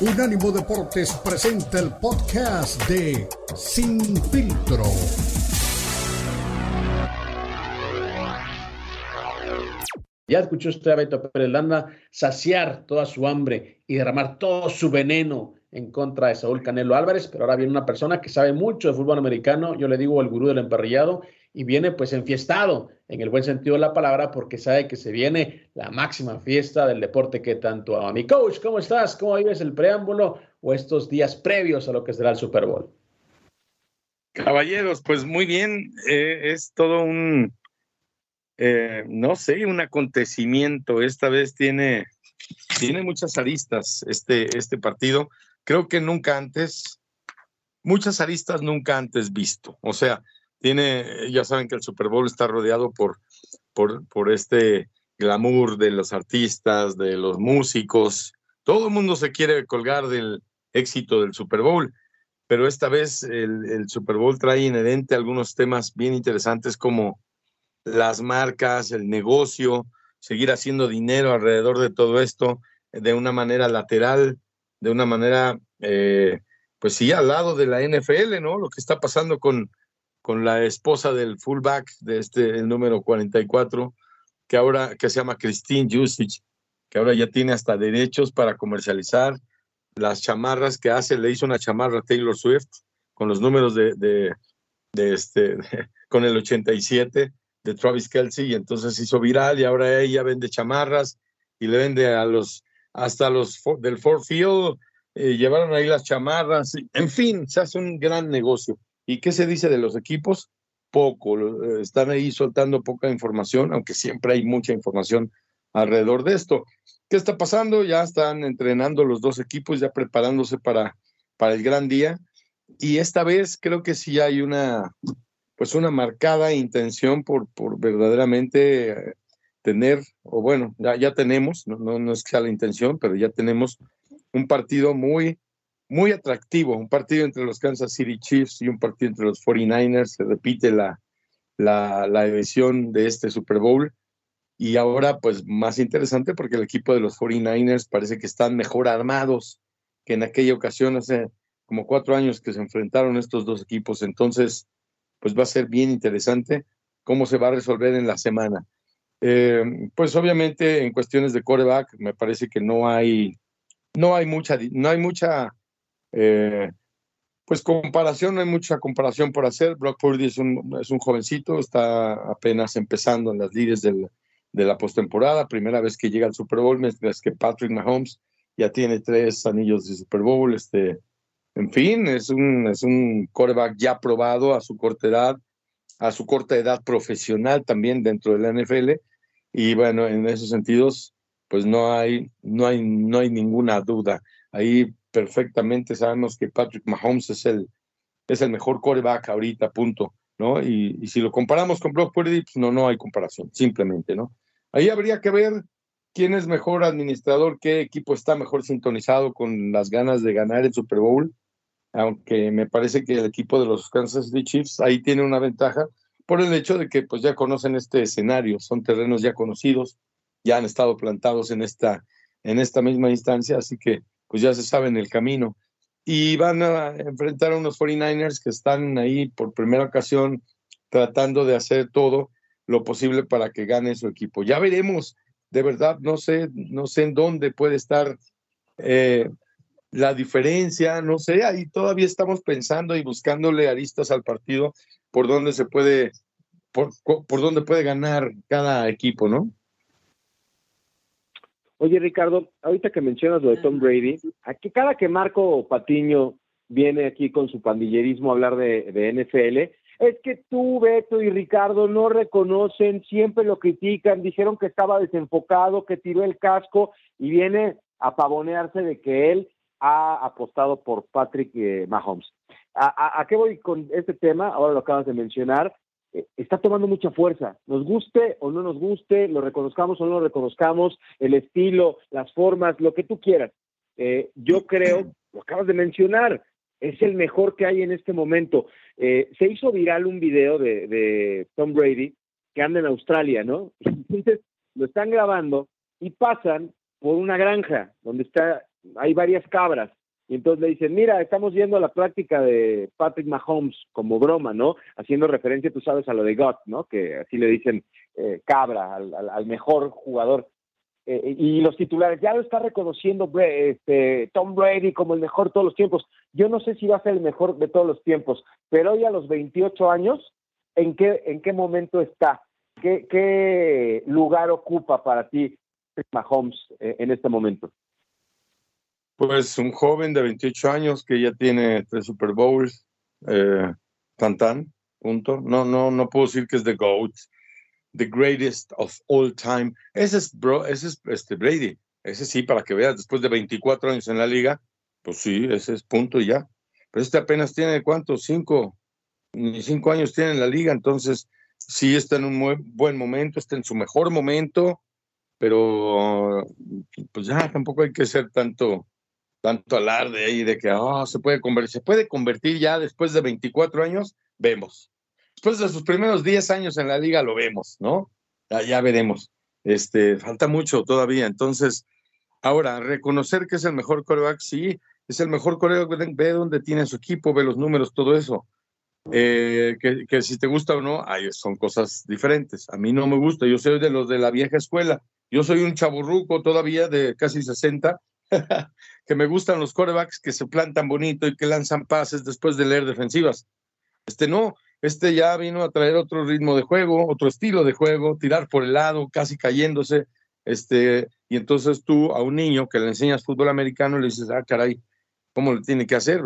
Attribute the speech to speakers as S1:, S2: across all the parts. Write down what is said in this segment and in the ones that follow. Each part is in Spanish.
S1: Unánimo Deportes presenta el podcast de Sin Filtro.
S2: Ya escuchó usted a Beto Pérez Landa saciar toda su hambre y derramar todo su veneno en contra de Saúl Canelo Álvarez, pero ahora viene una persona que sabe mucho de fútbol americano, yo le digo el gurú del emparrillado, y viene pues enfiestado en el buen sentido de la palabra porque sabe que se viene la máxima fiesta del deporte que tanto ama. Mi coach, ¿cómo estás? ¿Cómo vives el preámbulo o estos días previos a lo que será el Super Bowl?
S3: Caballeros, pues muy bien, eh, es todo un, eh, no sé, un acontecimiento. Esta vez tiene, tiene muchas aristas este, este partido. Creo que nunca antes, muchas aristas nunca antes visto. O sea, tiene, ya saben que el Super Bowl está rodeado por, por, este glamour de los artistas, de los músicos. Todo el mundo se quiere colgar del éxito del Super Bowl, pero esta vez el Super Bowl trae inherente algunos temas bien interesantes como las marcas, el negocio, seguir haciendo dinero alrededor de todo esto de una manera lateral, de una manera, eh, pues sí, al lado de la NFL, ¿no? Lo que está pasando con, con la esposa del fullback de este, el número 44, que ahora, que se llama Christine Jusic, que ahora ya tiene hasta derechos para comercializar las chamarras que hace, le hizo una chamarra Taylor Swift con los números de, de, de este, con el 87 de Travis Kelsey, y entonces hizo viral y ahora ella vende chamarras y le vende a los, hasta los del Ford Field, eh, llevaron ahí las chamarras, en fin, se hace un gran negocio. ¿Y qué se dice de los equipos? Poco, eh, están ahí soltando poca información, aunque siempre hay mucha información alrededor de esto. ¿Qué está pasando? Ya están entrenando los dos equipos, ya preparándose para, para el gran día. Y esta vez creo que sí hay una, pues una marcada intención por, por verdaderamente eh, tener, o bueno, ya, ya tenemos, no, no, no es que sea la intención, pero ya tenemos un partido muy, muy atractivo, un partido entre los Kansas City Chiefs y un partido entre los 49ers, se repite la, la, la edición de este Super Bowl. Y ahora, pues más interesante porque el equipo de los 49ers parece que están mejor armados que en aquella ocasión, hace como cuatro años que se enfrentaron estos dos equipos. Entonces, pues va a ser bien interesante cómo se va a resolver en la semana. Eh, pues obviamente en cuestiones de coreback me parece que no hay, no hay mucha, no hay mucha eh, pues comparación, no hay mucha comparación por hacer. Brock Purdy es un, es un jovencito, está apenas empezando en las líderes del, de la postemporada, primera vez que llega al Super Bowl, mientras que Patrick Mahomes ya tiene tres anillos de Super Bowl. Este, en fin, es un, es un quarterback ya probado a su corta edad, a su corta edad profesional también dentro de la NFL. Y bueno, en esos sentidos, pues no hay, no hay, no hay ninguna duda. Ahí perfectamente sabemos que Patrick Mahomes es el, es el mejor quarterback ahorita, punto, ¿no? Y, y, si lo comparamos con Brock Purdy, pues no, no hay comparación, simplemente, ¿no? Ahí habría que ver quién es mejor administrador, qué equipo está mejor sintonizado con las ganas de ganar el Super Bowl, aunque me parece que el equipo de los Kansas City Chiefs ahí tiene una ventaja por el hecho de que pues ya conocen este escenario, son terrenos ya conocidos, ya han estado plantados en esta, en esta misma instancia, así que pues ya se saben el camino. Y van a enfrentar a unos 49ers que están ahí por primera ocasión tratando de hacer todo lo posible para que gane su equipo. Ya veremos, de verdad, no sé, no sé en dónde puede estar eh, la diferencia, no sé, ahí todavía estamos pensando y buscándole aristas al partido por dónde se puede, por, por dónde puede ganar cada equipo, ¿no?
S4: Oye, Ricardo, ahorita que mencionas lo de Tom Brady, aquí cada que Marco Patiño viene aquí con su pandillerismo a hablar de, de, NFL, es que tú, Beto y Ricardo no reconocen, siempre lo critican, dijeron que estaba desenfocado, que tiró el casco y viene a pavonearse de que él ha apostado por Patrick eh, Mahomes. ¿A, a, ¿A qué voy con este tema? Ahora lo acabas de mencionar. Eh, está tomando mucha fuerza. Nos guste o no nos guste, lo reconozcamos o no lo reconozcamos, el estilo, las formas, lo que tú quieras. Eh, yo creo, lo acabas de mencionar, es el mejor que hay en este momento. Eh, se hizo viral un video de, de, Tom Brady que anda en Australia, ¿no? Entonces lo están grabando y pasan por una granja donde está hay varias cabras. Y entonces le dicen, mira, estamos yendo a la práctica de Patrick Mahomes como broma, ¿no? Haciendo referencia, tú sabes, a lo de God, ¿no? Que así le dicen eh, cabra al, mejor jugador. Eh, y los titulares, ya lo está reconociendo este, Tom Brady como el mejor de todos los tiempos. Yo no sé si va a ser el mejor de todos los tiempos, pero hoy a los 28 años, ¿en qué, en qué momento está? ¿Qué, lugar ocupa para ti Mahomes eh, en este momento?
S3: Pues un joven de 28 años que ya tiene tres Super Bowls, eh, tan tan, punto. No, no, no puedo decir que es the GOAT, the greatest of all time. Ese es, bro, ese es este Brady. Ese sí, para que veas, después de 24 años en la liga, pues sí, ese es punto y ya. Pero este apenas tiene, ¿cuántos? Cinco, ni cinco años tiene en la liga, entonces sí está en un muy buen momento, está en su mejor momento, pero pues ya tampoco hay que ser tanto tanto alarde ahí de que oh, se puede convertir, se puede convertir ya después de 24 años, vemos. Después de sus primeros 10 años en la liga lo vemos, ¿no? Ya, ya veremos. Este, falta mucho todavía. Entonces, ahora, reconocer que es el mejor coreback, sí, es el mejor coreback, ve dónde tiene su equipo, ve los números, todo eso. Eh, que, que, si te gusta o no, ay, son cosas diferentes. A mí no me gusta, yo soy de los de la vieja escuela. Yo soy un chaburruco todavía de casi 60 que me gustan los corebacks que se plantan bonito y que lanzan pases después de leer defensivas. Este no, este ya vino a traer otro ritmo de juego, otro estilo de juego, tirar por el lado, casi cayéndose. Este, y entonces tú a un niño que le enseñas fútbol americano le dices, ah, caray, ¿cómo lo tiene que hacer?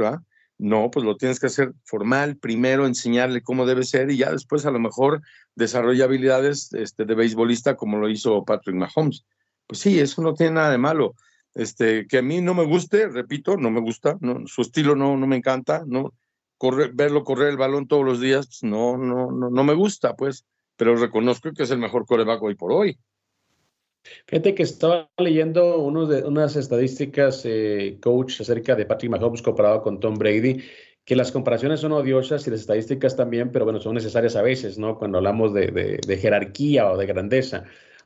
S3: No, pues lo tienes que hacer formal, primero enseñarle cómo debe ser y ya después a lo mejor desarrolla habilidades este, de beisbolista como lo hizo Patrick Mahomes. Pues sí, eso no tiene nada de malo este, que a mí no me guste, repito, no me gusta, su estilo no, no me encanta, no, verlo correr el balón todos los días, pues, no, no, no, no me gusta, pues, pero reconozco que es el mejor coreback hoy por hoy.
S2: Fíjate que estaba leyendo unos de, unas estadísticas, eh, coach, acerca de Patrick Mahomes comparado con Tom Brady, que las comparaciones son odiosas y las estadísticas también, pero bueno, son necesarias a veces, ¿no? Cuando hablamos de, de jerarquía o de grandeza.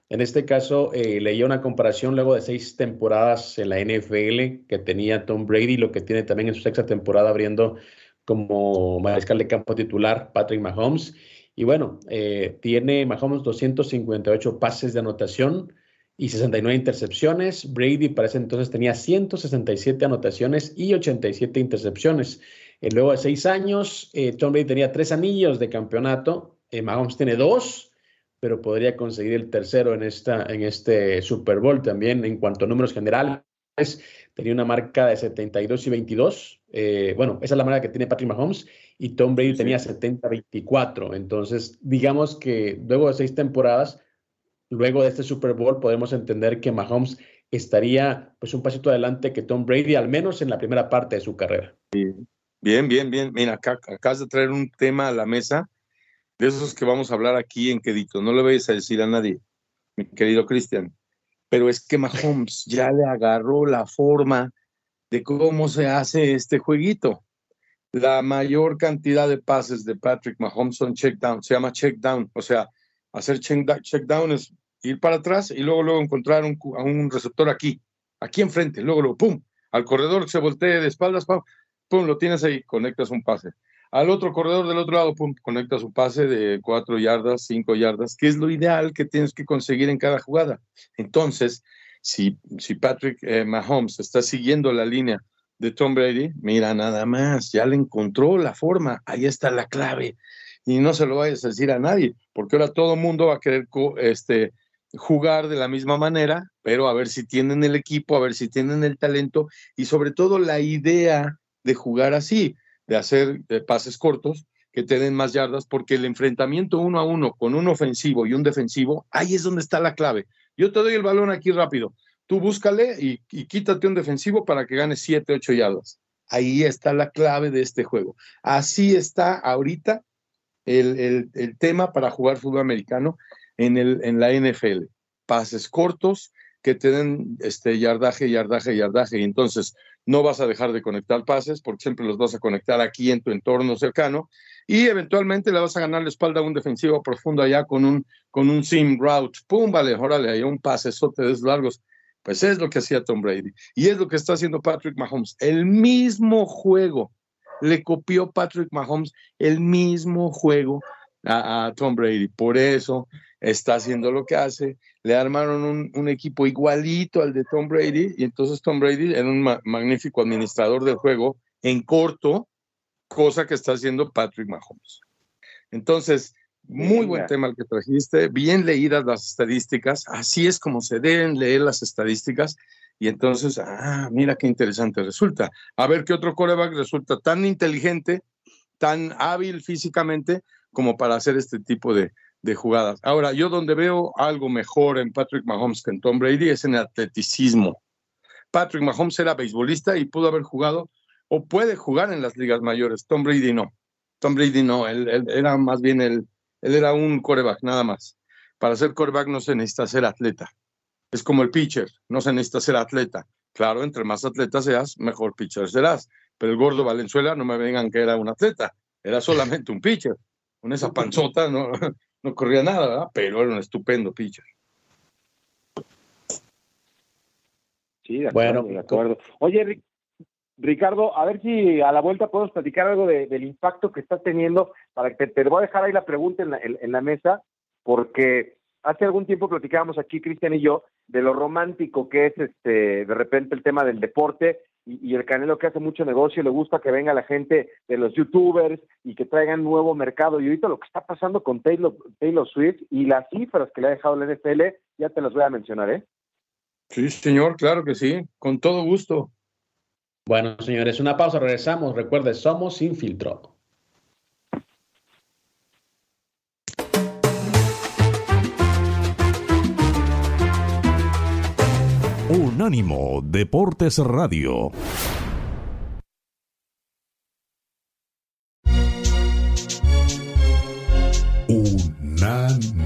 S2: En este caso, eh, una comparación luego de seis temporadas en la NFL que tenía Tom Brady, lo que tiene también en su sexta temporada abriendo como mariscal de campo titular Patrick Mahomes. Y bueno, eh, tiene Mahomes 258 pases de anotación y 69 intercepciones. Brady para ese entonces tenía 167 anotaciones y 87 intercepciones. Eh, luego de seis años, Tom Brady tenía tres anillos de campeonato. Mahomes tiene dos pero podría conseguir el tercero en, esta, en este Super Bowl también en cuanto a números generales. Tenía una marca de 72 y 22. Eh, bueno, esa es la marca que tiene Patrick Mahomes y Tom Brady tenía 70-24. Entonces, digamos que luego de seis temporadas, luego de este Super Bowl, podemos entender que Mahomes estaría pues un pasito adelante que Tom Brady, al menos en la primera parte de su carrera.
S3: Bien, bien, bien. Mira, acá acabas de traer un tema a la mesa de esos que vamos a hablar aquí en Quedito. No le vayas a decir a nadie, mi querido Cristian. Pero es que Mahomes ya le agarró la forma de cómo se hace este jueguito. La mayor cantidad de pases de Patrick Mahomes son check down, se llama check down, o sea, hacer check, down es ir para atrás y luego luego encontrar un, a un receptor aquí, aquí enfrente, luego luego pum, al corredor se voltee de espaldas, pum, pum, lo tienes ahí, conectas un pase al otro corredor del otro lado, pum, conecta su pase de cuatro yardas, cinco yardas, que es lo ideal que tienes que conseguir en cada jugada. Entonces, si, si Patrick eh, Mahomes está siguiendo la línea de Tom Brady, mira nada más, ya le encontró la forma, ahí está la clave. Y no se lo vayas a decir a nadie, porque ahora todo el mundo va a querer este, jugar de la misma manera, pero a ver si tienen el equipo, a ver si tienen el talento y sobre todo la idea de jugar así de hacer pases cortos que te den más yardas, porque el enfrentamiento uno a uno con un ofensivo y un defensivo, ahí es donde está la clave. Yo te doy el balón aquí rápido, tú búscale y, quítate un defensivo para que ganes siete, ocho yardas. Ahí está la clave de este juego. Así está ahorita el, el, tema para jugar fútbol americano en, el, en la NFL. Pases cortos que te den este yardaje, yardaje, yardaje. Y entonces no vas a dejar de conectar pases porque siempre los vas a conectar aquí en tu entorno cercano y eventualmente le vas a ganar la espalda a un defensivo profundo allá con un, con un sim route. ¡Pum! Vale, órale, hay un pase, eso te des largos. Pues es lo que hacía Tom Brady. Y es lo que está haciendo Patrick Mahomes. El mismo juego. Le copió Patrick Mahomes el mismo juego a, Tom Brady. Por eso está haciendo lo que hace. Le armaron un, equipo igualito al de Tom Brady. Y entonces Tom Brady era un magnífico administrador del juego en corto, cosa que está haciendo Patrick Mahomes. Entonces, muy buen tema el que trajiste, bien leídas las estadísticas, así es como se deben leer las estadísticas. Y entonces, ah, mira qué interesante resulta. A ver qué otro coreback resulta tan inteligente, tan hábil físicamente como para hacer este tipo de, de jugadas. Ahora, yo donde veo algo mejor en Patrick Mahomes que en Tom Brady es en el atleticismo. Patrick Mahomes era beisbolista y pudo haber jugado o puede jugar en las ligas mayores. Tom Brady no. Tom Brady no, él, era más bien el, era un coreback, nada más. Para ser coreback no se necesita ser atleta. Es como el pitcher, no se necesita ser atleta. Claro, entre más atleta seas, mejor pitcher serás. Pero el gordo Valenzuela, no me vengan que era un atleta, era solamente un pitcher. Con esa panzota no, no corría nada, ¿verdad? pero era un estupendo pitcher.
S4: Sí, de acuerdo, bueno, de acuerdo. Oye, Ricardo, a ver si a la vuelta podemos platicar algo del impacto que estás teniendo, para que te, voy a dejar ahí la pregunta en la, en, la mesa, porque hace algún tiempo platicábamos aquí, Cristian y yo, de lo romántico que es este de repente el tema del deporte y, el Canelo que hace mucho negocio, le gusta que venga la gente de los youtubers y que traigan nuevo mercado. Y ahorita lo que está pasando con Taylor, Taylor Swift y las cifras que le ha dejado la NFL, ya te las voy a mencionar, ¿eh?
S3: Sí, señor, claro que sí, con todo gusto.
S2: Bueno, señores, una pausa, regresamos. Recuerde, somos sin filtro.
S1: Unánimo Deportes Radio. Unánimo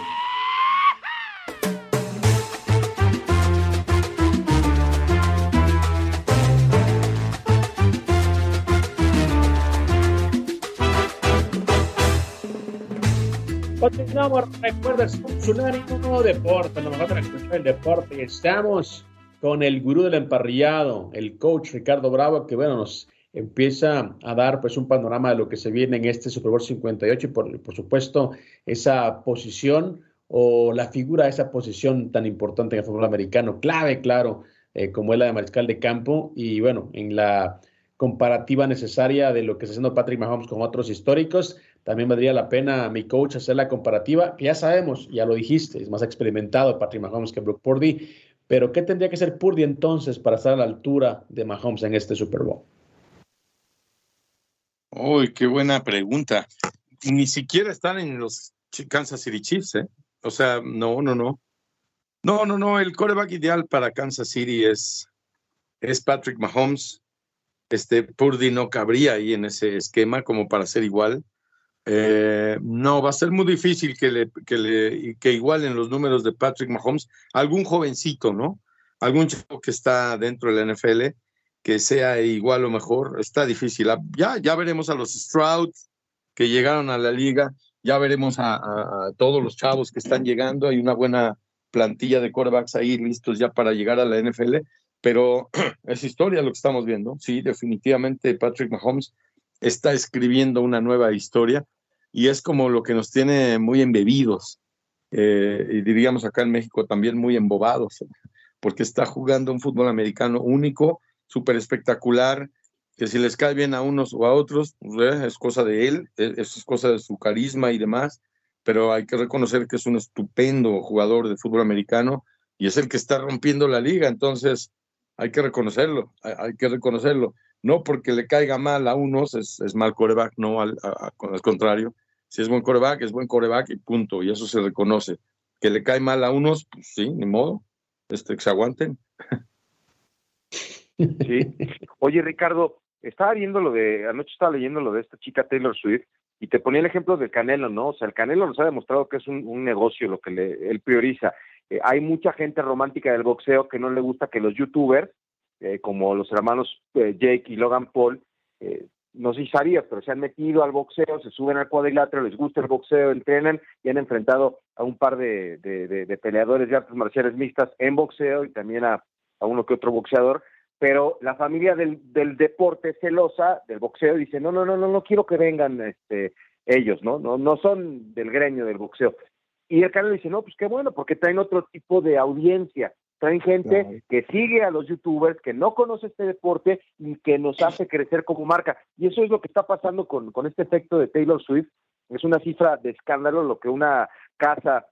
S2: Continuamos, recuerda, nuevo Deporte, lo mejor de la deporte. Estamos con el gurú del emparrillado, el coach Ricardo Bravo, que bueno, nos empieza a dar pues un panorama de lo que se viene en este Super Bowl 58 y por, por supuesto esa posición o la figura de esa posición tan importante en el fútbol americano, clave, claro, eh, como es la de mariscal de campo y bueno, en la comparativa necesaria de lo que está haciendo Patrick Mahomes con otros históricos. También valdría la pena, mi coach, hacer la comparativa, que ya sabemos, ya lo dijiste, es más experimentado Patrick Mahomes que Brooke Purdy, pero ¿qué tendría que ser Purdy entonces para estar a la altura de Mahomes en este Super Bowl?
S3: Uy, qué buena pregunta. Ni siquiera están en los Kansas City Chiefs, ¿eh? O sea, no, no, no. No, no, no. El coreback ideal para Kansas City es, es Patrick Mahomes. Este Purdy no cabría ahí en ese esquema como para ser igual. Eh, no, va a ser muy difícil que, le, que, le, que igualen los números de Patrick Mahomes. Algún jovencito, ¿no? Algún chico que está dentro de la NFL que sea igual o mejor. Está difícil. Ah, ya, ya veremos a los Strouds que llegaron a la liga. Ya veremos a, a, todos los chavos que están llegando. Hay una buena plantilla de quarterbacks ahí listos ya para llegar a la NFL. Pero es historia lo que estamos viendo. Sí, definitivamente Patrick Mahomes está escribiendo una nueva historia y es como lo que nos tiene muy embebidos eh, y diríamos acá en México también muy embobados, porque está jugando un fútbol americano único, súper espectacular, que si les cae bien a unos o a otros, pues, eh, es cosa de él, e, es cosa de su carisma y demás, pero hay que reconocer que es un estupendo jugador de fútbol americano y es el que está rompiendo la liga, entonces hay que reconocerlo, hay que reconocerlo no porque le caiga mal a unos es, mal coreback, no al, al, contrario. Si es buen coreback, es buen coreback y punto, y eso se reconoce. Que le cae mal a unos, pues sí, ni modo, este, se aguanten.
S4: Sí. Oye, Ricardo, estaba viendo lo de, anoche estaba leyendo lo de esta chica Taylor Swift y te ponía el ejemplo del Canelo, ¿no? O sea, el Canelo nos ha demostrado que es un, negocio lo que le, él prioriza. Eh, hay mucha gente romántica del boxeo que no le gusta que los youtubers, eh, como los hermanos eh, Jake y Logan Paul, no sé si sabías, pero se han metido al boxeo, se suben al cuadrilátero, les gusta el boxeo, entrenan y han enfrentado a un par de, de, peleadores de artes marciales mixtas en boxeo y también a, a uno que otro boxeador, pero la familia del, del deporte celosa del boxeo dice, no, no, no, no, no quiero que vengan este, ellos, ¿no? No, no son del gremio del boxeo. Y el canal dice, no, pues qué bueno, porque traen otro tipo de audiencia. Traen gente que sigue a los youtubers, que no conoce este deporte y que nos hace crecer como marca. Y eso es lo que está pasando con, con este efecto de Taylor Swift. Es una cifra de escándalo lo que una casa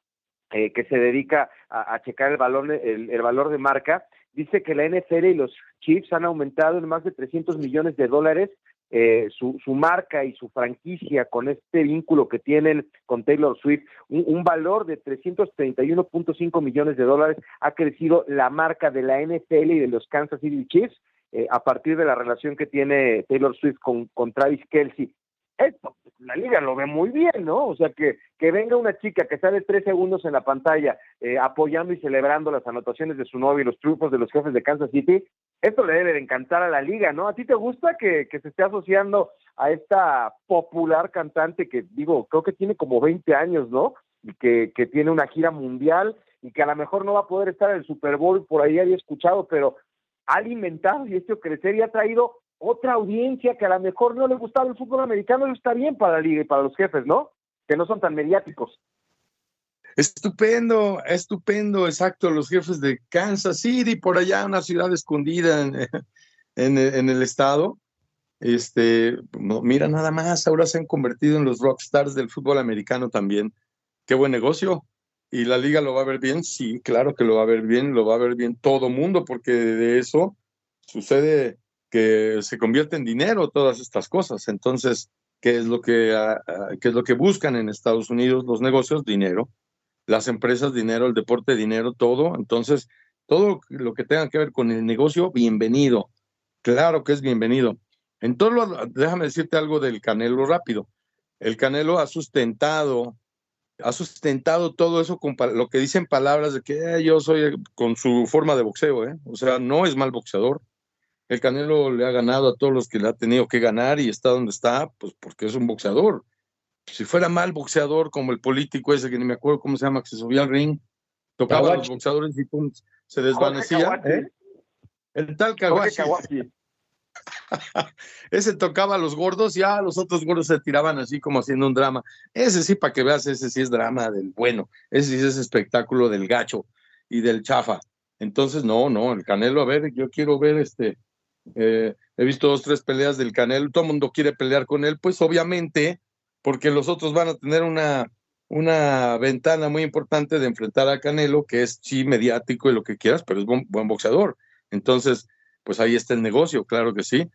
S4: eh, que se dedica a, checar el valor, el, el, valor de marca, dice que la NFL y los Chiefs han aumentado en más de 300 millones de dólares eh, su, su, marca y su franquicia con este vínculo que tienen con Taylor Swift, un, valor de 331.5 millones de dólares ha crecido la marca de la NFL y de los Kansas City Chiefs eh, a partir de la relación que tiene Taylor Swift con, con Travis Kelsey. Esto, la liga lo ve muy bien, ¿no? O sea, que, que venga una chica que sale tres segundos en la pantalla eh, apoyando y celebrando las anotaciones de su novio y los triunfos de los jefes de Kansas City, esto le debe de encantar a la liga, ¿no? ¿A ti te gusta que, se esté asociando a esta popular cantante que, digo, creo que tiene como 20 años, ¿no? Y que, que tiene una gira mundial y que a lo mejor no va a poder estar en el Super Bowl, por ahí había escuchado, pero ha alimentado y hecho crecer y ha traído otra audiencia que a lo mejor no le gustaba el fútbol americano, eso está bien para la liga y para los jefes, ¿no? Que no son tan mediáticos.
S3: Estupendo, estupendo, exacto. Los jefes de Kansas City, por allá, una ciudad escondida en, el estado. Este, mira nada más, ahora se han convertido en los rockstars del fútbol americano también. Qué buen negocio. ¿Y la liga lo va a ver bien? Sí, claro que lo va a ver bien, lo va a ver bien todo mundo, porque de eso sucede que se convierte en dinero todas estas cosas. Entonces, ¿qué es lo que, ah, ah, qué es lo que buscan en Estados Unidos los negocios? Dinero las empresas, dinero, el deporte, dinero, todo. Entonces, todo lo que tenga que ver con el negocio, bienvenido. Claro que es bienvenido. En todo lo, déjame decirte algo del Canelo rápido. El Canelo ha sustentado, ha sustentado todo eso con lo que dicen palabras de que yo soy con su forma de boxeo, ¿eh? O sea, no es mal boxeador. El Canelo le ha ganado a todos los que le ha tenido que ganar y está donde está, pues porque es un boxeador si fuera mal boxeador como el político ese que ni me acuerdo cómo se llama, que se subía al ring, tocaba a los boxeadores y pum, se desvanecía. ¿eh? El tal Kawashi. ese tocaba a los gordos y a los otros gordos se tiraban así como haciendo un drama. Ese sí, para que veas, ese sí es drama del bueno. Ese sí es espectáculo del gacho y del chafa. Entonces, no, no, el Canelo, a ver, yo quiero ver este. Eh, he visto dos, tres peleas del Canelo, todo el mundo quiere pelear con él, pues obviamente porque los otros van a tener una, una ventana muy importante de enfrentar a Canelo, que es sí mediático y lo que quieras, pero es buen, boxeador. Entonces, pues ahí está el negocio, claro que sí.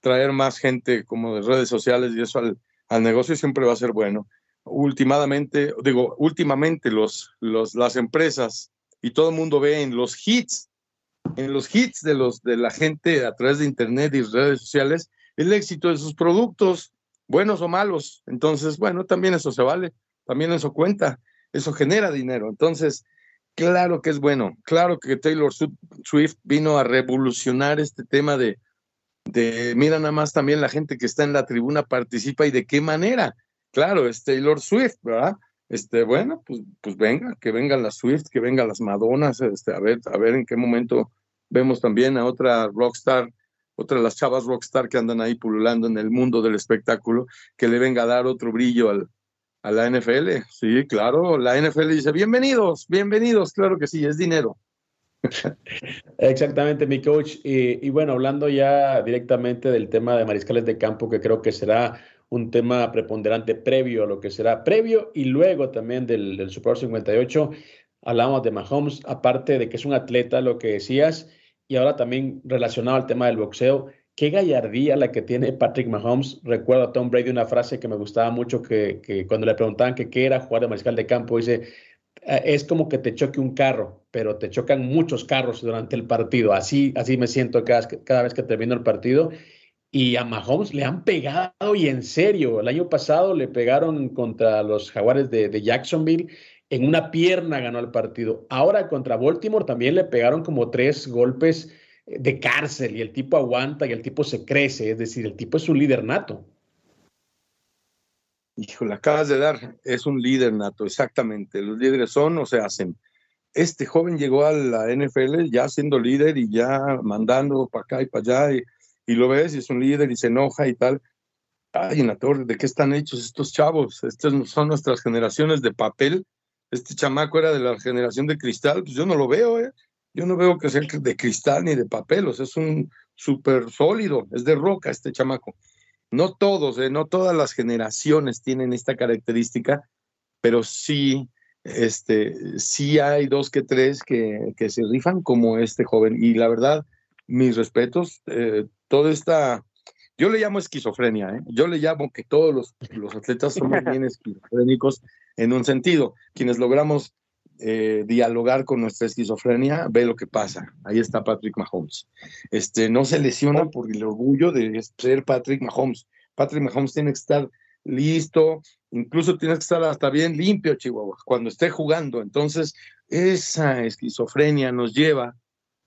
S3: Traer más gente como de redes sociales y eso al, al negocio siempre va a ser bueno. Últimamente, digo, últimamente los, los, las empresas y todo el mundo ve en los hits, en los hits de, los, de la gente a través de internet y redes sociales, el éxito de sus productos buenos o malos. Entonces, bueno, también eso se vale, también eso cuenta, eso genera dinero. Entonces, claro que es bueno, claro que Taylor Swift vino a revolucionar este tema de, de, mira nada más también la gente que está en la tribuna participa y de qué manera. Claro, es Taylor Swift, ¿verdad? Este, bueno, pues, pues venga, que vengan las Swift, que vengan las Madonas, este, a ver, a ver en qué momento vemos también a otra rockstar otra de las chavas rockstar que andan ahí pululando en el mundo del espectáculo, que le venga a dar otro brillo al, a la NFL. Sí, claro, la NFL dice, bienvenidos, bienvenidos, claro que sí, es dinero.
S2: Exactamente, mi coach. Y, bueno, hablando ya directamente del tema de mariscales de campo, que creo que será un tema preponderante previo a lo que será previo y luego también del, del Super Bowl 58. Hablamos de Mahomes, aparte de que es un atleta, lo que decías, y ahora también relacionado al tema del boxeo, qué gallardía la que tiene Patrick Mahomes. Recuerdo a Tom Brady una frase que me gustaba mucho, que, que cuando le preguntaban qué era jugar de mariscal de campo, dice, ah, es como que te choque un carro, pero te chocan muchos carros durante el partido. Así, así me siento cada, cada vez que termino el partido. y a Mahomes le han pegado y en serio. El año pasado le pegaron contra los Jaguares de, Jacksonville. En una pierna ganó el partido. Ahora contra Baltimore también le pegaron como tres golpes eh, de cárcel y el tipo aguanta y el tipo se crece. Es decir, el tipo es un líder nato.
S3: Híjole, acabas de dar, es un líder nato, exactamente. Los líderes son o se hacen. Este joven llegó a la NFL ya siendo líder y ya mandando para acá y para allá. Y, lo ves y es un líder y se enoja y tal. Ay, en la torre, ¿de qué están hechos estos chavos? Estas son nuestras generaciones de papel. Este chamaco era de la generación de cristal, pues yo no lo veo, ¿eh? Yo no veo que sea de cristal ni de papel, o sea, es un súper sólido, es de roca este chamaco. No todos, ¿eh? no todas las generaciones tienen esta característica, pero sí, este, sí hay dos que tres que, que se rifan como este joven. Y la verdad, mis respetos, eh, toda esta, yo le llamo esquizofrenia, ¿eh? yo le llamo que todos los, los atletas somos bien esquizofrénicos en un sentido, quienes logramos eh, dialogar con nuestra esquizofrenia, ve lo que pasa. Ahí está Patrick Mahomes. Este, no se lesiona por el orgullo de ser Patrick Mahomes. Patrick Mahomes tiene que estar listo, incluso tiene que estar hasta bien limpio, Chihuahua, cuando esté jugando. Entonces, esa esquizofrenia nos lleva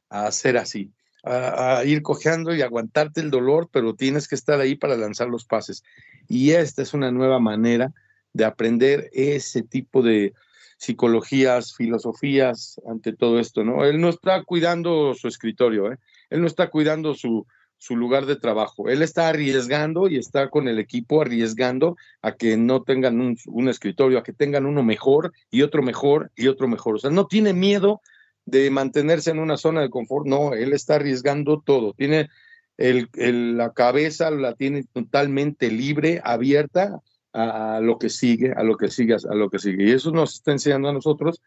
S3: a ser así a, ir cojeando y aguantarte el dolor, pero tienes que estar ahí para lanzar los pases. Y esta es una nueva manera de aprender ese tipo de psicologías, filosofías ante todo esto, ¿no? Él no está cuidando su escritorio, ¿eh? Él no está cuidando su, su lugar de trabajo. Él está arriesgando y está con el equipo arriesgando a que no tengan un, escritorio, a que tengan uno mejor y otro mejor y otro mejor. O sea, no tiene miedo de mantenerse en una zona de confort, no, él está arriesgando todo, tiene el, la cabeza, la tiene totalmente libre, abierta a, lo que sigue, a lo que sigue, a lo que sigue. Y eso nos está enseñando a nosotros,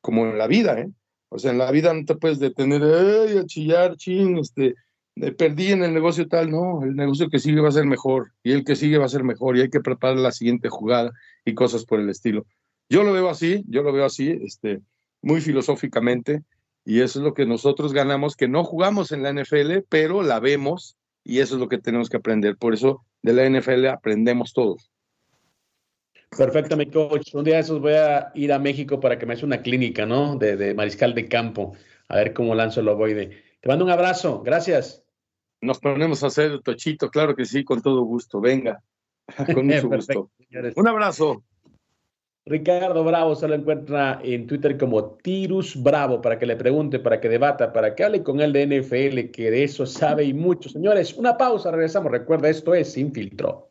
S3: como en la vida, ¿eh? O sea, en la vida no te puedes detener, Ay, a chillar, ching, este, perdí en el negocio tal, no, el negocio que sigue va a ser mejor, y el que sigue va a ser mejor, y hay que preparar la siguiente jugada y cosas por el estilo. Yo lo veo así, yo lo veo así, este, muy filosóficamente, y eso es lo que nosotros ganamos, que no jugamos en la NFL, pero la vemos, y eso es lo que tenemos que aprender. Por eso de la NFL aprendemos todos.
S2: Perfecto, mi coach. Un día de esos voy a ir a México para que me haga una clínica, ¿no? De, mariscal de campo, a ver cómo lanzo el ovoide. Te mando un abrazo, gracias.
S3: Nos ponemos a hacer tochito, claro que sí, con todo gusto. Venga, con mucho gusto. Un abrazo.
S2: Ricardo Bravo se lo encuentra en Twitter como Tirus Bravo para que le pregunte, para que debata, para que hable con él de NFL, que de eso sabe y mucho. Señores, una pausa, regresamos. Recuerda, esto es Sin Filtro.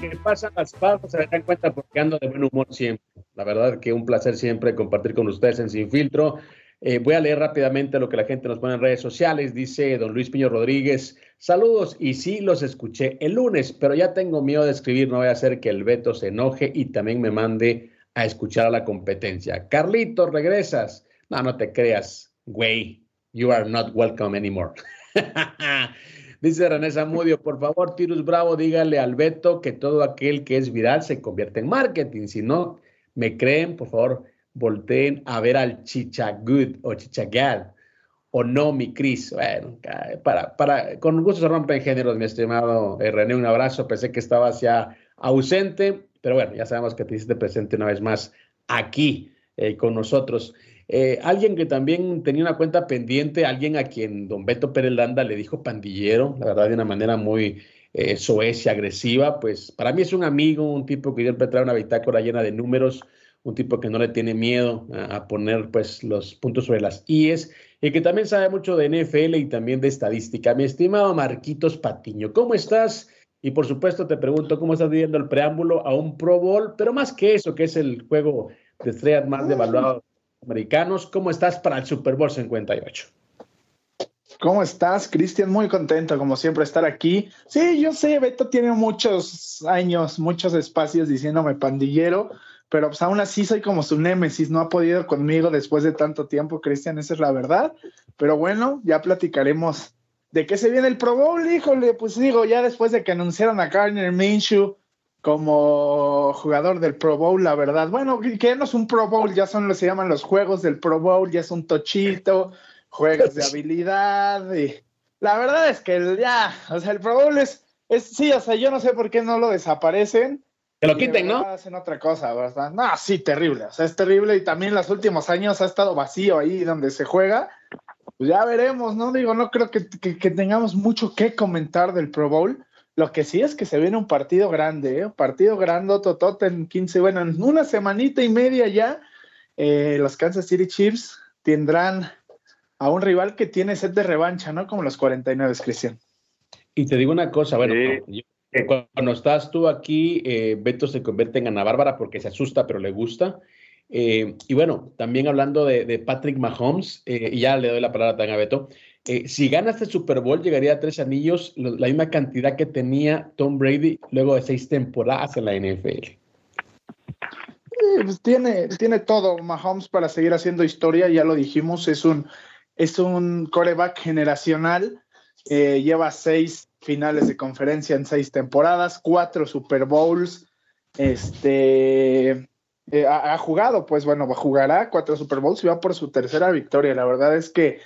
S2: Que pasan las pausas se dan cuenta porque ando de buen humor siempre. La verdad que un placer siempre compartir con ustedes en Sin Filtro. Eh, voy a leer rápidamente lo que la gente nos pone en redes sociales. Dice don Luis Piño Rodríguez, saludos y sí los escuché el lunes, pero ya tengo miedo de escribir, no voy a hacer que el Beto se enoje y también me mande a escuchar a la competencia. Carlitos, regresas. No, no te creas, güey. You are not welcome anymore. Dice René Zamudio, por favor, Tirus Bravo, dígale al Beto que todo aquel que es viral se convierte en marketing. Si no me creen, por favor, volteen a ver al Chichagud o Chichagal o no, mi Cris. Bueno, para, para, con gusto se rompen géneros, mi estimado René. Un abrazo. Pensé que estabas ya ausente, pero bueno, ya sabemos que te hiciste presente una vez más aquí eh, con nosotros. Eh, alguien que también tenía una cuenta pendiente, alguien a quien don Beto Pérez Landa le dijo pandillero, la verdad, de una manera muy eh, soez y agresiva, pues para mí es un amigo, un tipo que siempre trae una bitácora llena de números, un tipo que no le tiene miedo a, poner pues los puntos sobre las IES y que también sabe mucho de NFL y también de estadística. Mi estimado Marquitos Patiño, ¿cómo estás? Y por supuesto te pregunto cómo estás viviendo el preámbulo a un Pro Bowl, pero más que eso, que es el juego de estrellas más devaluado americanos. ¿Cómo estás para el Super Bowl 58?
S5: ¿Cómo estás, Cristian? Muy contento, como siempre, estar aquí. Sí, yo sé, Beto tiene muchos años, muchos espacios diciéndome pandillero, pero pues aún así soy como su némesis, no ha podido conmigo después de tanto tiempo, Cristian, esa es la verdad. Pero bueno, ya platicaremos de qué se viene el Pro Bowl, híjole, pues digo, ya después de que anunciaron a Garner Minshew como jugador del Pro Bowl, la verdad, bueno, que no es un Pro Bowl, ya son lo que se llaman los juegos del Pro Bowl, ya es un tochito juegos de habilidad y la verdad es que ya, o sea, el Pro Bowl es, sí, o sea, yo no sé por qué no lo desaparecen.
S2: Que lo quiten, ¿no?
S5: Hacen otra cosa, ¿verdad? No, sí, terrible, o sea, es terrible y también los últimos años ha estado vacío ahí donde se juega. Pues ya veremos, ¿no? Digo, no creo que, que, tengamos mucho que comentar del Pro Bowl. Lo que sí es que se viene un partido grande, ¿eh? Un partido grande, totote en 15, bueno, en una semanita y media ya, eh, los Kansas City Chiefs tendrán a un rival que tiene set de revancha, ¿no? Como los 49, Cristian.
S2: Y te digo una cosa, bueno, cuando estás tú aquí, eh, Beto se convierte en Ana Bárbara porque se asusta, pero le gusta. Eh, y bueno, también hablando de, Patrick Mahomes, eh, y ya le doy la palabra también a Beto, si gana este Super Bowl llegaría a tres anillos, la misma cantidad que tenía Tom Brady luego de seis temporadas en la NFL.
S5: Pues tiene, tiene todo Mahomes para seguir haciendo historia, ya lo dijimos, es un es un coreback generacional, eh, lleva seis finales de conferencia en seis temporadas, cuatro Super Bowls, este, eh, ha, jugado, pues bueno, jugará cuatro Super Bowls y va por su tercera victoria. La verdad es que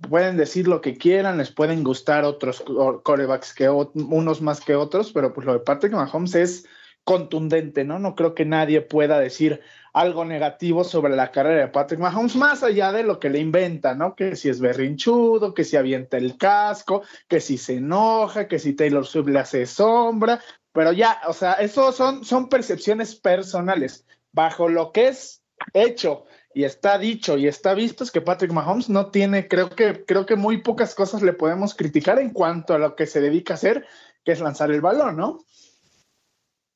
S5: pueden decir lo que quieran, les pueden gustar otros corebacks que unos más que otros, pero pues lo de Patrick Mahomes es contundente, ¿no? No creo que nadie pueda decir algo negativo sobre la carrera de Patrick Mahomes, más allá de lo que le inventa, ¿no? Que si es berrinchudo, que si avienta el casco, que si se enoja, que si Taylor Swift le hace sombra, pero ya, o sea, eso son, son percepciones personales. Bajo lo que es hecho y está dicho y está visto es que Patrick Mahomes no tiene, creo que, creo que muy pocas cosas le podemos criticar en cuanto a lo que se dedica a hacer, que es lanzar el balón, ¿no?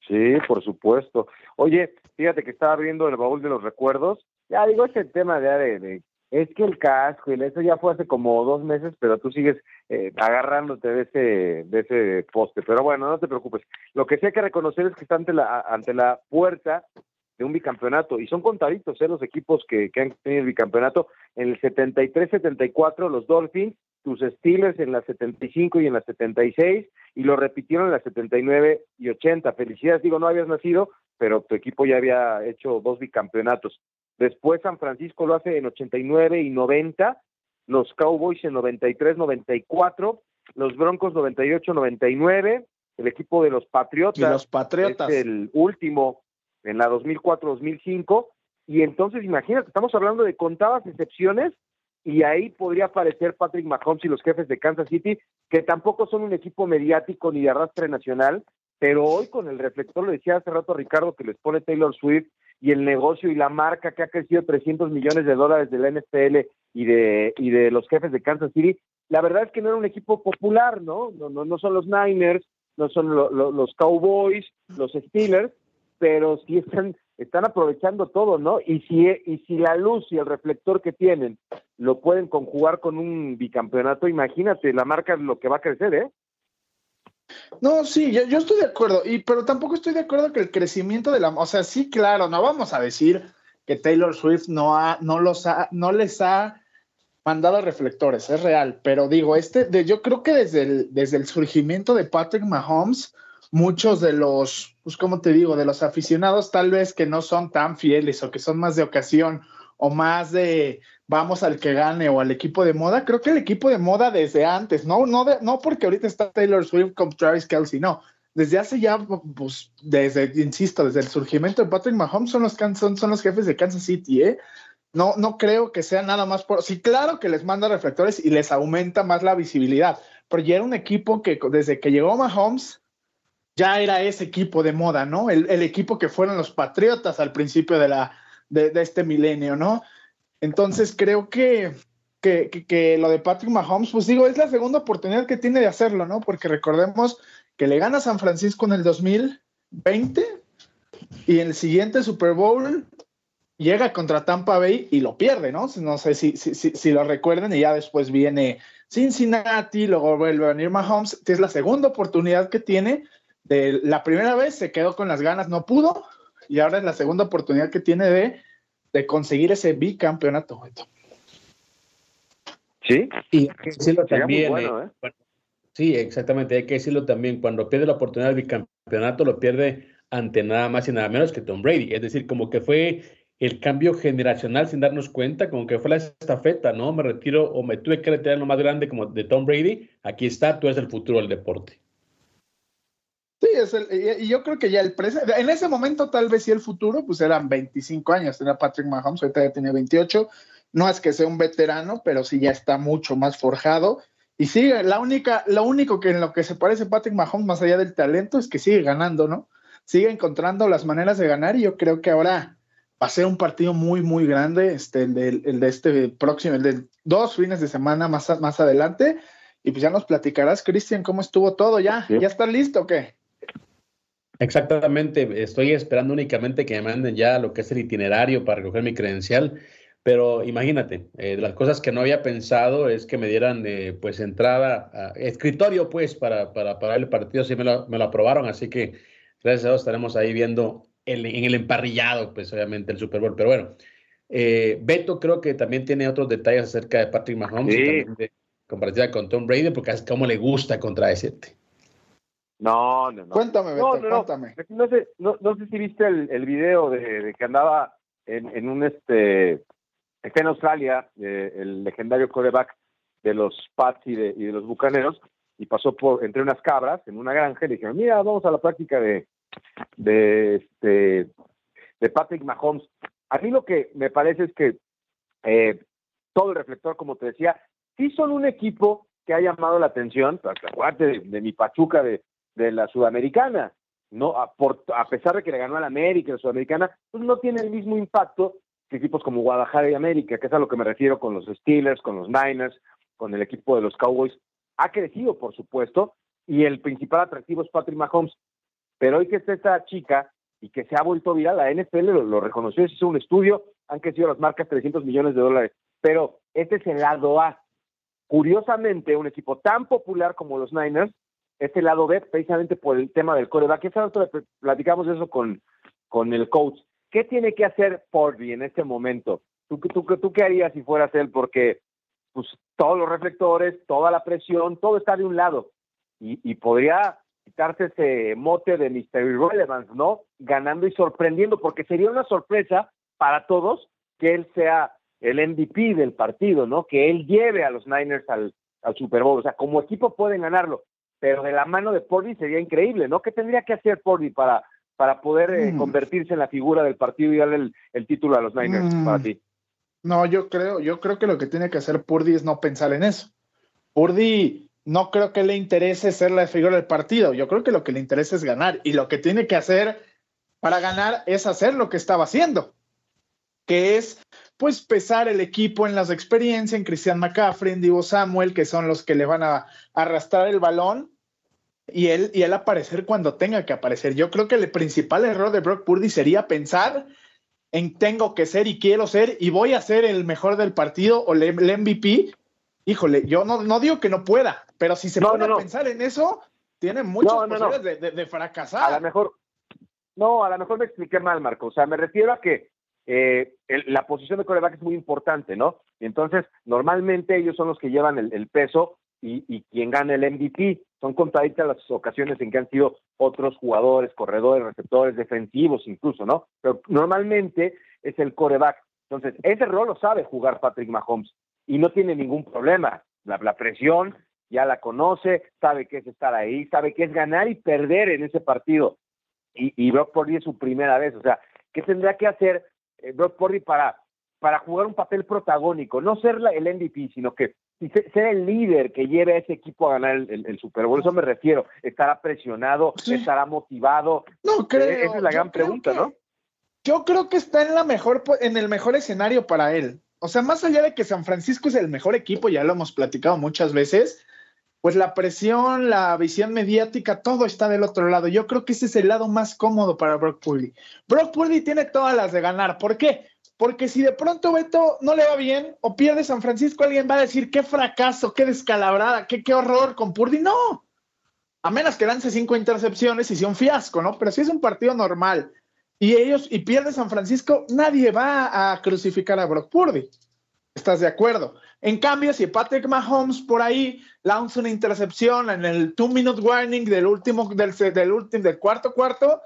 S4: Sí, por supuesto. Oye, fíjate que estaba viendo el baúl de los recuerdos. Ya digo, ese tema de, de, es que el casco y eso ya fue hace como dos meses, pero tú sigues eh, agarrándote de ese, de ese poste. Pero bueno, no te preocupes. Lo que sí hay que reconocer es que está ante la, ante la puerta de un bicampeonato y son contaditos ¿eh? los equipos que, que han tenido el bicampeonato. En el 73-74 los Dolphins tus Steelers en la 75 y en la 76 y lo repitieron en la 79 y 80. Felicidades, digo, no habías nacido, pero tu equipo ya había hecho dos bicampeonatos. Después San Francisco lo hace en 89 y 90, los Cowboys en 93, 94, los Broncos 98, 99, el equipo de los Patriotas,
S5: los Patriotas.
S4: es el último en la 2004, 2005 y entonces imagínate, estamos hablando de contadas excepciones y ahí podría aparecer Patrick Mahomes y los jefes de Kansas City, que tampoco son un equipo mediático ni de arrastre nacional, pero hoy con el reflector, lo decía hace rato Ricardo, que les pone Taylor Swift y el negocio y la marca que ha crecido 300 millones de dólares de la NFL y de, y de los jefes de Kansas City, la verdad es que no era un equipo popular, ¿no? No, no, no son los Niners, no son los Cowboys, los Steelers, pero sí están están aprovechando todo, ¿no? Y si, y si la luz y el reflector que tienen lo pueden conjugar con un bicampeonato, imagínate, la marca lo que va a crecer, ¿eh?
S5: No, sí, yo, estoy de acuerdo, y, pero tampoco estoy de acuerdo que el crecimiento de la, o sea, sí, claro, no vamos a decir que Taylor Swift no ha, no los ha, no les ha mandado reflectores, es real, pero digo, este, yo creo que desde desde el surgimiento de Patrick Mahomes, muchos de los, pues como te digo, de los aficionados tal vez que no son tan fieles o que son más de ocasión o más de vamos al que gane o al equipo de moda, creo que el equipo de moda desde antes, no, no, no porque ahorita está Taylor Swift con Travis Kelsey, no, desde hace ya, pues, desde, insisto, desde el surgimiento de Patrick Mahomes son los, son, son los jefes de Kansas City, ¿eh? No, no creo que sea nada más por, sí, claro que les manda reflectores y les aumenta más la visibilidad, pero ya era un equipo que desde que llegó Mahomes, ya era ese equipo de moda, ¿no? El, equipo que fueron los Patriotas al principio de, la, de, este milenio, ¿no? Entonces creo que, que, lo de Patrick Mahomes, pues digo, es la segunda oportunidad que tiene de hacerlo, ¿no? Porque recordemos que le gana San Francisco en el 2020 y en el siguiente Super Bowl llega contra Tampa Bay y lo pierde, ¿no? No sé si, si, si, lo recuerden y ya después viene Cincinnati, luego vuelve a venir Mahomes, que es la segunda oportunidad que tiene. De la primera vez se quedó con las ganas, no pudo, y ahora es la segunda oportunidad que tiene de, de conseguir ese bicampeonato.
S2: Sí. Y hay que decirlo también. Eh, ¿eh? sí, exactamente. Hay que decirlo también. Cuando pierde la oportunidad del bicampeonato, lo pierde ante nada más y nada menos que Tom Brady. Es decir, como que fue el cambio generacional sin darnos cuenta, como que fue la estafeta, ¿no? Me retiro o me tuve que retirar lo más grande como de Tom Brady. Aquí está, tú eres el futuro del deporte.
S5: Sí, es el, y yo creo que ya el presente, en ese momento tal vez sí el futuro, pues eran 25 años, tenía Patrick Mahomes, ahorita ya tiene 28, no es que sea un veterano, pero sí ya está mucho más forjado. Y sigue, la única, lo único que en lo que se parece Patrick Mahomes, más allá del talento, es que sigue ganando, ¿no? Sigue encontrando las maneras de ganar y yo creo que ahora va a ser un partido muy, muy grande, este, el, de, el de este próximo, el de dos fines de semana más, más adelante. Y pues ya nos platicarás, Cristian, cómo estuvo todo ya. ¿Ya está listo o qué?
S2: Exactamente, estoy esperando únicamente que me manden ya lo que es el itinerario para recoger mi credencial pero imagínate, eh, las cosas que no había pensado es que me dieran eh, pues entrada, a, escritorio pues para, para, para el partido, sí me lo, me lo, aprobaron, así que gracias a Dios estaremos ahí viendo el, en el emparrillado pues obviamente el Super Bowl, pero bueno, eh, Beto creo que también tiene otros detalles acerca de Patrick Mahomes, sí. comparativa con Tom Brady, porque es como le gusta contradecirte.
S4: No, no, no.
S5: Cuéntame, Beto, no, no,
S4: cuéntame. No, sé, no, no, sé si viste el, el video de, de que andaba en, en un este está en Australia, eh, el legendario coreback de los Pats y de, y de, los Bucaneros, y pasó por entre unas cabras en una granja y le dijeron, mira, vamos a la práctica de, de, este, de Patrick Mahomes. A mí lo que me parece es que eh, todo el reflector, como te decía, sí son un equipo que ha llamado la atención, acuérdate de, de mi Pachuca de, de la Sudamericana, no a, por, a pesar de que le ganó a la América, la Sudamericana, pues no tiene el mismo impacto equipos como Guadalajara y América, que es a lo que me refiero con los Steelers, con los Niners, con el equipo de los Cowboys, ha crecido, por supuesto, y el principal atractivo es Patrick Mahomes. Pero hoy que está esta chica y que se ha vuelto viral, la NFL lo, lo reconoció, se hizo un estudio, han crecido las marcas 300 millones de dólares, pero este es el lado A. Curiosamente, un equipo tan popular como los Niners, este lado B, precisamente por el tema del coreback, esa platicamos eso con, con el coach, ¿Qué tiene que hacer Porby en este momento? ¿Tú, tú, tú qué harías si fueras él? Porque pues, todos los reflectores, toda la presión, todo está de un lado. Y, y podría quitarse ese mote de Mr. Irrelevance, ¿no? Ganando y sorprendiendo, porque sería una sorpresa para todos que él sea el MVP del partido, ¿no? Que él lleve a los Niners al, al Super Bowl. O sea, como equipo pueden ganarlo, pero de la mano de Porby sería increíble, ¿no? ¿Qué tendría que hacer Porby para para poder eh, mm. convertirse en la figura del partido y darle el, título a los Niners mm. para ti?
S5: No, yo creo, yo creo que lo que tiene que hacer Purdy es no pensar en eso. Purdy no creo que le interese ser la figura del partido. Yo creo que lo que le interesa es ganar. Y lo que tiene que hacer para ganar es hacer lo que estaba haciendo, que es pues pesar el equipo en las experiencias, en Christian McCaffrey, en Divo Samuel, que son los que le van a arrastrar el balón y él, y él aparecer cuando tenga que aparecer. Yo creo que el principal error de Brock Purdy sería pensar en tengo que ser y quiero ser y voy a ser el mejor del partido o el, MVP. Híjole, yo no, no digo que no pueda, pero si se pone a pensar en eso, tiene muchas posibilidades de, de, fracasar.
S4: A lo mejor, no, a lo mejor me expliqué mal, Marco. O sea, me refiero a que eh, la posición de coreback es muy importante, ¿no? Entonces, normalmente ellos son los que llevan el, el peso y, quien gana el MVP. Son contaditas las ocasiones en que han sido otros jugadores, corredores, receptores, defensivos incluso, ¿no? Pero normalmente es el coreback. Entonces, ese rol lo sabe jugar Patrick Mahomes y no tiene ningún problema. La, presión ya la conoce, sabe qué es estar ahí, sabe qué es ganar y perder en ese partido. Y, y Brock Purdy es su primera vez. O sea, ¿qué tendrá que hacer eh, Brock Purdy para, para jugar un papel protagónico? No ser la, el MVP, sino que ser el líder que lleve a ese equipo a ganar el, Super Bowl. Eso me refiero. ¿Estará presionado? ¿Estará motivado?
S5: No, creo.
S4: Esa es la gran pregunta, ¿no?
S5: Yo creo que está en, la mejor, en el mejor escenario para él. O sea, más allá de que San Francisco es el mejor equipo, ya lo hemos platicado muchas veces, pues la presión, la visión mediática, todo está del otro lado. Yo creo que ese es el lado más cómodo para Brock Purdy. Brock Purdy tiene todas las de ganar. ¿Por qué? porque si de pronto Beto no le va bien o pierde San Francisco, alguien va a decir qué fracaso, qué descalabrada, qué, qué horror con Purdy. No, a menos que lance cinco intercepciones y sea un fiasco, ¿no? Pero si es un partido normal y ellos y pierde San Francisco, nadie va a crucificar a Brock Purdy. ¿Estás de acuerdo? En cambio, si Patrick Mahomes por ahí lanza una intercepción en el two minute warning del último, del, último, del cuarto cuarto,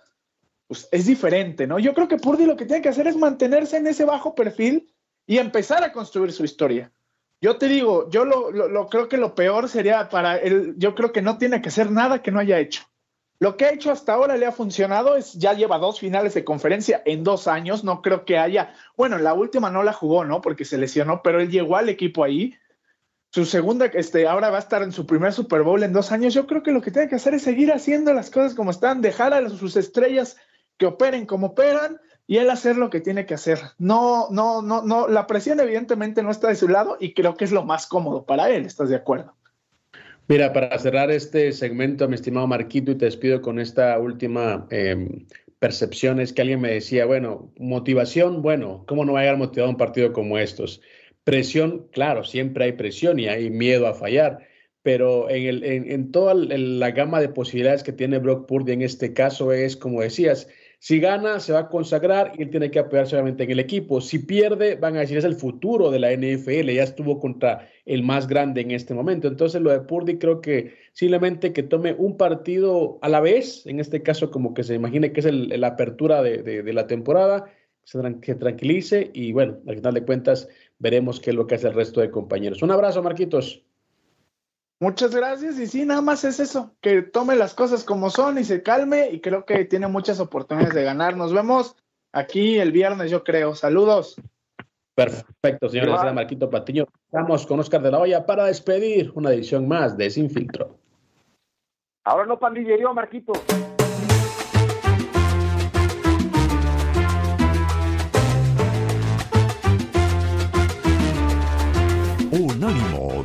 S5: pues es diferente, ¿no? Yo creo que Purdy lo que tiene que hacer es mantenerse en ese bajo perfil y empezar a construir su historia. Yo te digo, yo lo, lo, creo que lo peor sería para él, yo creo que no tiene que hacer nada que no haya hecho. Lo que ha hecho hasta ahora le ha funcionado, es ya lleva dos finales de conferencia en dos años, no creo que haya, bueno, la última no la jugó, ¿no? Porque se lesionó, pero él llegó al equipo ahí. Su segunda, este, ahora va a estar en su primer Super Bowl en dos años. Yo creo que lo que tiene que hacer es seguir haciendo las cosas como están, dejar a sus estrellas que operen como operan y él hacer lo que tiene que hacer. No, no, no, no, la presión evidentemente no está de su lado y creo que es lo más cómodo para él, ¿estás de acuerdo?
S2: Mira, para cerrar este segmento, mi estimado Marquito, y te despido con esta última em, percepción, es que alguien me decía, bueno, motivación, bueno, ¿cómo no va a llegar motivado a un partido como estos? Presión, claro, siempre hay presión y hay miedo a fallar, pero en, el, en, toda la gama de posibilidades que tiene Brock Purdy en este caso es, como decías, si gana, se va a consagrar y él tiene que apoyarse obviamente en el equipo. Si pierde, van a decir es el futuro de la NFL, ya estuvo contra el más grande en este momento. Entonces, lo de Purdy creo que simplemente que tome un partido a la vez, en este caso, como que se imagine que es la apertura de, la temporada, se, que tranquilice y bueno, al final de cuentas, veremos qué es lo que hace el resto de compañeros. Un abrazo, Marquitos.
S5: Muchas gracias y sí, nada más es eso, que tome las cosas como son y se calme y creo que tiene muchas oportunidades de ganar. Nos vemos aquí el viernes, yo creo. Saludos.
S2: Perfecto, señores. Marquito Patiño. Estamos con Oscar de la Hoya para despedir una edición más de Sin Filtro.
S4: Ahora no pandillería, Marquito.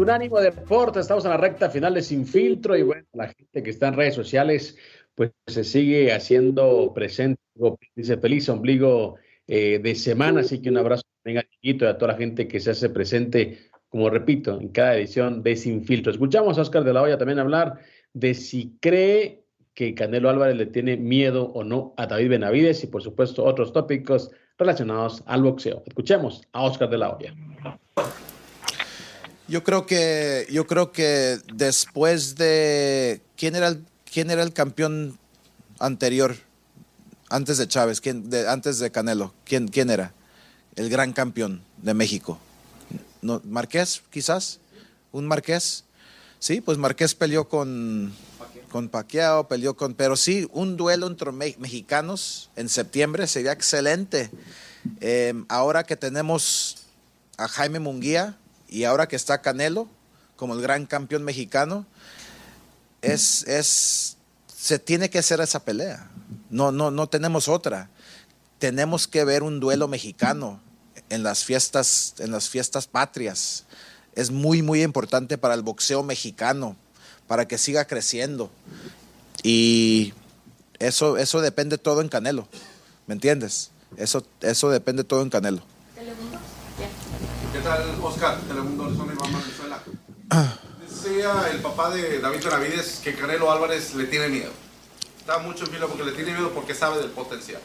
S2: Unánimo Deporte, estamos en la recta final de Sin Filtro y bueno, la gente que está en redes sociales pues se sigue haciendo presente, dice feliz ombligo eh, de semana, así que un abrazo venga chiquito y a toda la gente que se hace presente, como repito, en cada edición de Sin Filtro. Escuchamos a Oscar de la Hoya también hablar de si cree que Canelo Álvarez le tiene miedo o no a David Benavides y por supuesto otros tópicos relacionados al boxeo. Escuchemos a Oscar de la Hoya.
S6: Yo creo que, yo creo que después de quién era el, quién era el campeón anterior, antes de Chávez, ¿quién, antes de Canelo, ¿quién, quién era el gran campeón de México? Marqués, quizás, un Marqués. Sí, pues Marqués peleó con, con Pacquiao, peleó con, pero sí, un duelo entre mexicanos en septiembre sería excelente. Eh, ahora que tenemos a Jaime Munguía, y ahora que está Canelo como el gran campeón mexicano, es, es, se tiene que hacer esa pelea. No, no, no tenemos otra. Tenemos que ver un duelo mexicano en las fiestas, en las fiestas patrias. Es muy, muy importante para el boxeo mexicano, para que siga creciendo. Y eso, eso depende todo en Canelo. ¿Me entiendes? Eso, eso depende todo en Canelo.
S7: ¿Qué tal, Oscar? Telemundo, Arizona Iván Venezuela. Decía el papá de David Benavides que Canelo Álvarez le tiene miedo. Está mucho en fila porque le tiene miedo porque sabe del potencial.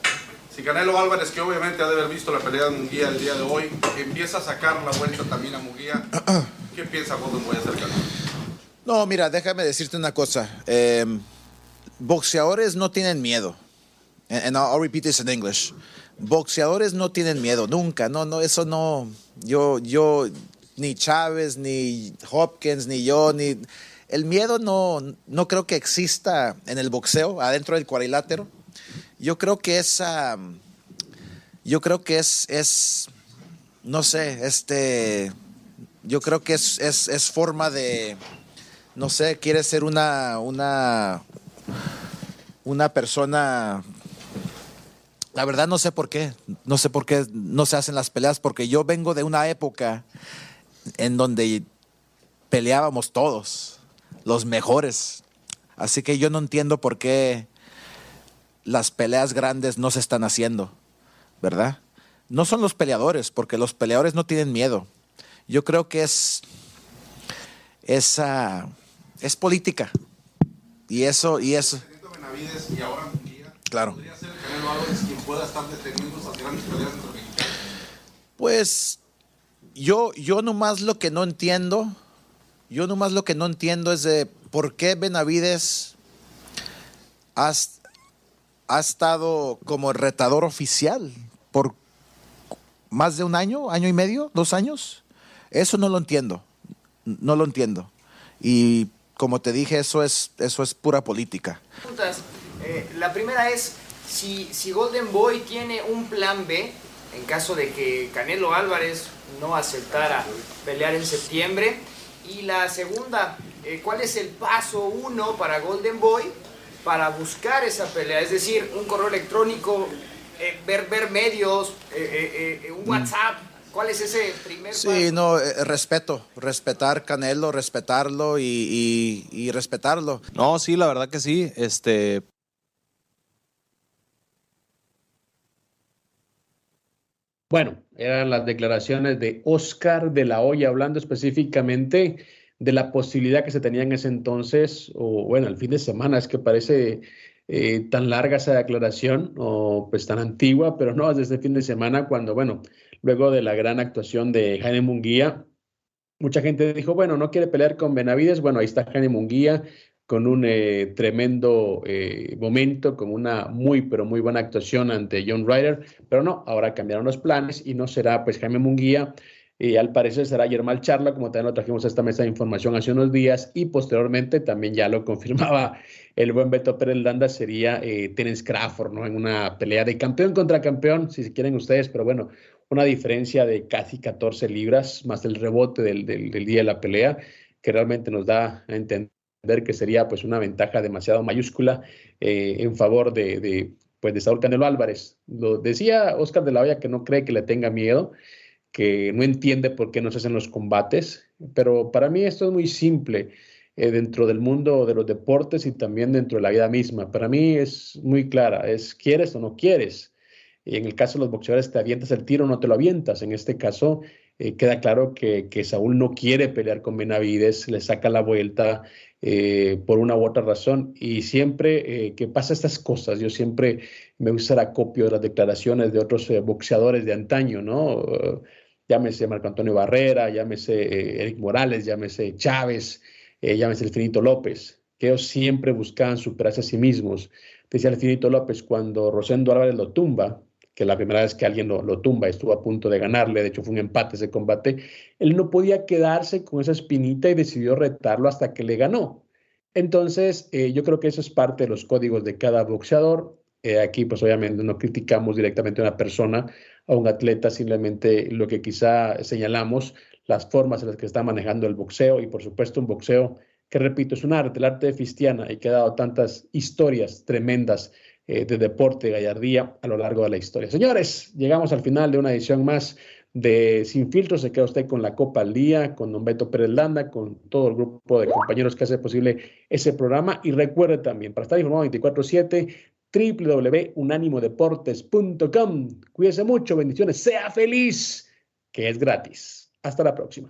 S7: Si Canelo Álvarez, que obviamente ha de haber visto la pelea de Munguía el día de hoy, empieza a sacar la vuelta también a Munguía, ¿qué piensa Golden Boy hacer Canelo?
S6: No, mira, déjame decirte una cosa. Eh, boxeadores no tienen miedo. And I'll repeat this in English. Boxeadores no tienen miedo, nunca. No, no, eso no. Yo, yo, ni Chávez, ni Hopkins, ni yo, ni. El miedo no, no creo que exista en el boxeo, adentro del cuadrilátero. Yo creo que es. um, yo creo que es, es. No sé, este. Yo creo que es, es, es forma de. No sé, quiere ser una. Una. Una persona la verdad no sé por qué, no sé por qué no se hacen las peleas, porque yo vengo de una época en donde peleábamos todos, los mejores. Así que yo no entiendo por qué las peleas grandes no se están haciendo, ¿verdad? No son los peleadores, porque los peleadores no tienen miedo. Yo creo que es, es, ah, es política. Y eso, y eso, claro.
S7: ¿Podría ser Canelo Álvarez quien pueda estar deteniendo esas grandes peleas entre mexicanos?
S6: Pues yo, yo nomás lo que no entiendo, yo nomás lo que no entiendo es de por qué Benavides ha, ha estado como retador oficial por más de un año, año y medio, dos años. Eso no lo entiendo, no lo entiendo. Y como te dije, eso es, eso es pura política.
S8: Eh, la primera es si, si Golden Boy tiene un plan B en caso de que Canelo Álvarez no aceptara pelear en septiembre. Y la segunda, eh, ¿cuál es el paso uno para Golden Boy para buscar esa pelea? Es decir, un correo electrónico, eh, ver, ver medios, eh, eh, eh, un WhatsApp. ¿Cuál es ese primer
S6: Sí,
S8: paso?
S6: no, eh, respeto, respetar Canelo, respetarlo y, y- y respetarlo.
S9: No, sí, la verdad que sí. Este,
S2: Bueno, eran las declaraciones de Oscar de la Hoya hablando específicamente de la posibilidad que se tenía en ese entonces, o bueno, el fin de semana, es que parece eh, tan larga esa declaración, o pues tan antigua, pero no, es desde el fin de semana cuando, bueno, luego de la gran actuación de Jaime Munguía, mucha gente dijo, bueno, no quiere pelear con Benavides, bueno, ahí está Jaime Munguía con un eh, tremendo eh, momento, con una muy, pero muy buena actuación ante John Ryder, pero no, ahora cambiaron los planes y no será pues Jaime Munguía, y al parecer será Germán Charla, como también lo trajimos a esta mesa de información hace unos días, y posteriormente también ya lo confirmaba el buen Beto Pérez Landa, sería eh, Terence Crawford, ¿no? En una pelea de campeón contra campeón, si quieren ustedes, pero bueno, una diferencia de casi 14 libras, más el rebote del, del, del día de la pelea, que realmente nos da a entender que sería pues una ventaja demasiado mayúscula eh, en favor de, pues, de Saúl Canelo Álvarez. Lo decía Oscar de la Hoya que no cree que le tenga miedo, que no entiende por qué no se hacen los combates, pero para mí esto es muy simple eh, dentro del mundo de los deportes y también dentro de la vida misma. Para mí es muy clara, es quieres o no quieres. Y en el caso de los boxeadores, te avientas el tiro o no te lo avientas. En este caso, eh, queda claro que, que, Saúl no quiere pelear con Benavides, le saca la vuelta eh, por una u otra razón. Y siempre eh, que pasa estas cosas, yo siempre me gusta hacer acopio de las declaraciones de otros boxeadores de antaño, ¿no? Llámese Marco Antonio Barrera, llámese Eric Morales, llámese Chávez, llámese el Finito López, que ellos siempre buscaban superarse a sí mismos. Decía el Finito López cuando Rosendo Álvarez lo tumba, que la primera vez que alguien lo, lo, tumba estuvo a punto de ganarle, de hecho fue un empate ese combate, él no podía quedarse con esa espinita y decidió retarlo hasta que le ganó. Entonces, eh, yo creo que eso es parte de los códigos de cada boxeador. Eh, aquí, pues obviamente no criticamos directamente a una persona, a un atleta, simplemente lo que quizá señalamos, las formas en las que está manejando el boxeo y por supuesto un boxeo que, repito, es un arte, el arte de Fistiana y que ha dado tantas historias tremendas eh, de deporte, gallardía a lo largo de la historia. Señores, llegamos al final de una edición más de Sin Filtro. Se queda usted con la Copa al Día, con Don Beto Pérez Landa, con todo el grupo de compañeros que hace posible ese programa. Y recuerde también, para estar informado 24-7, www.unanimodeportes.com. Cuídese mucho, bendiciones, sea feliz, que es gratis. Hasta la próxima.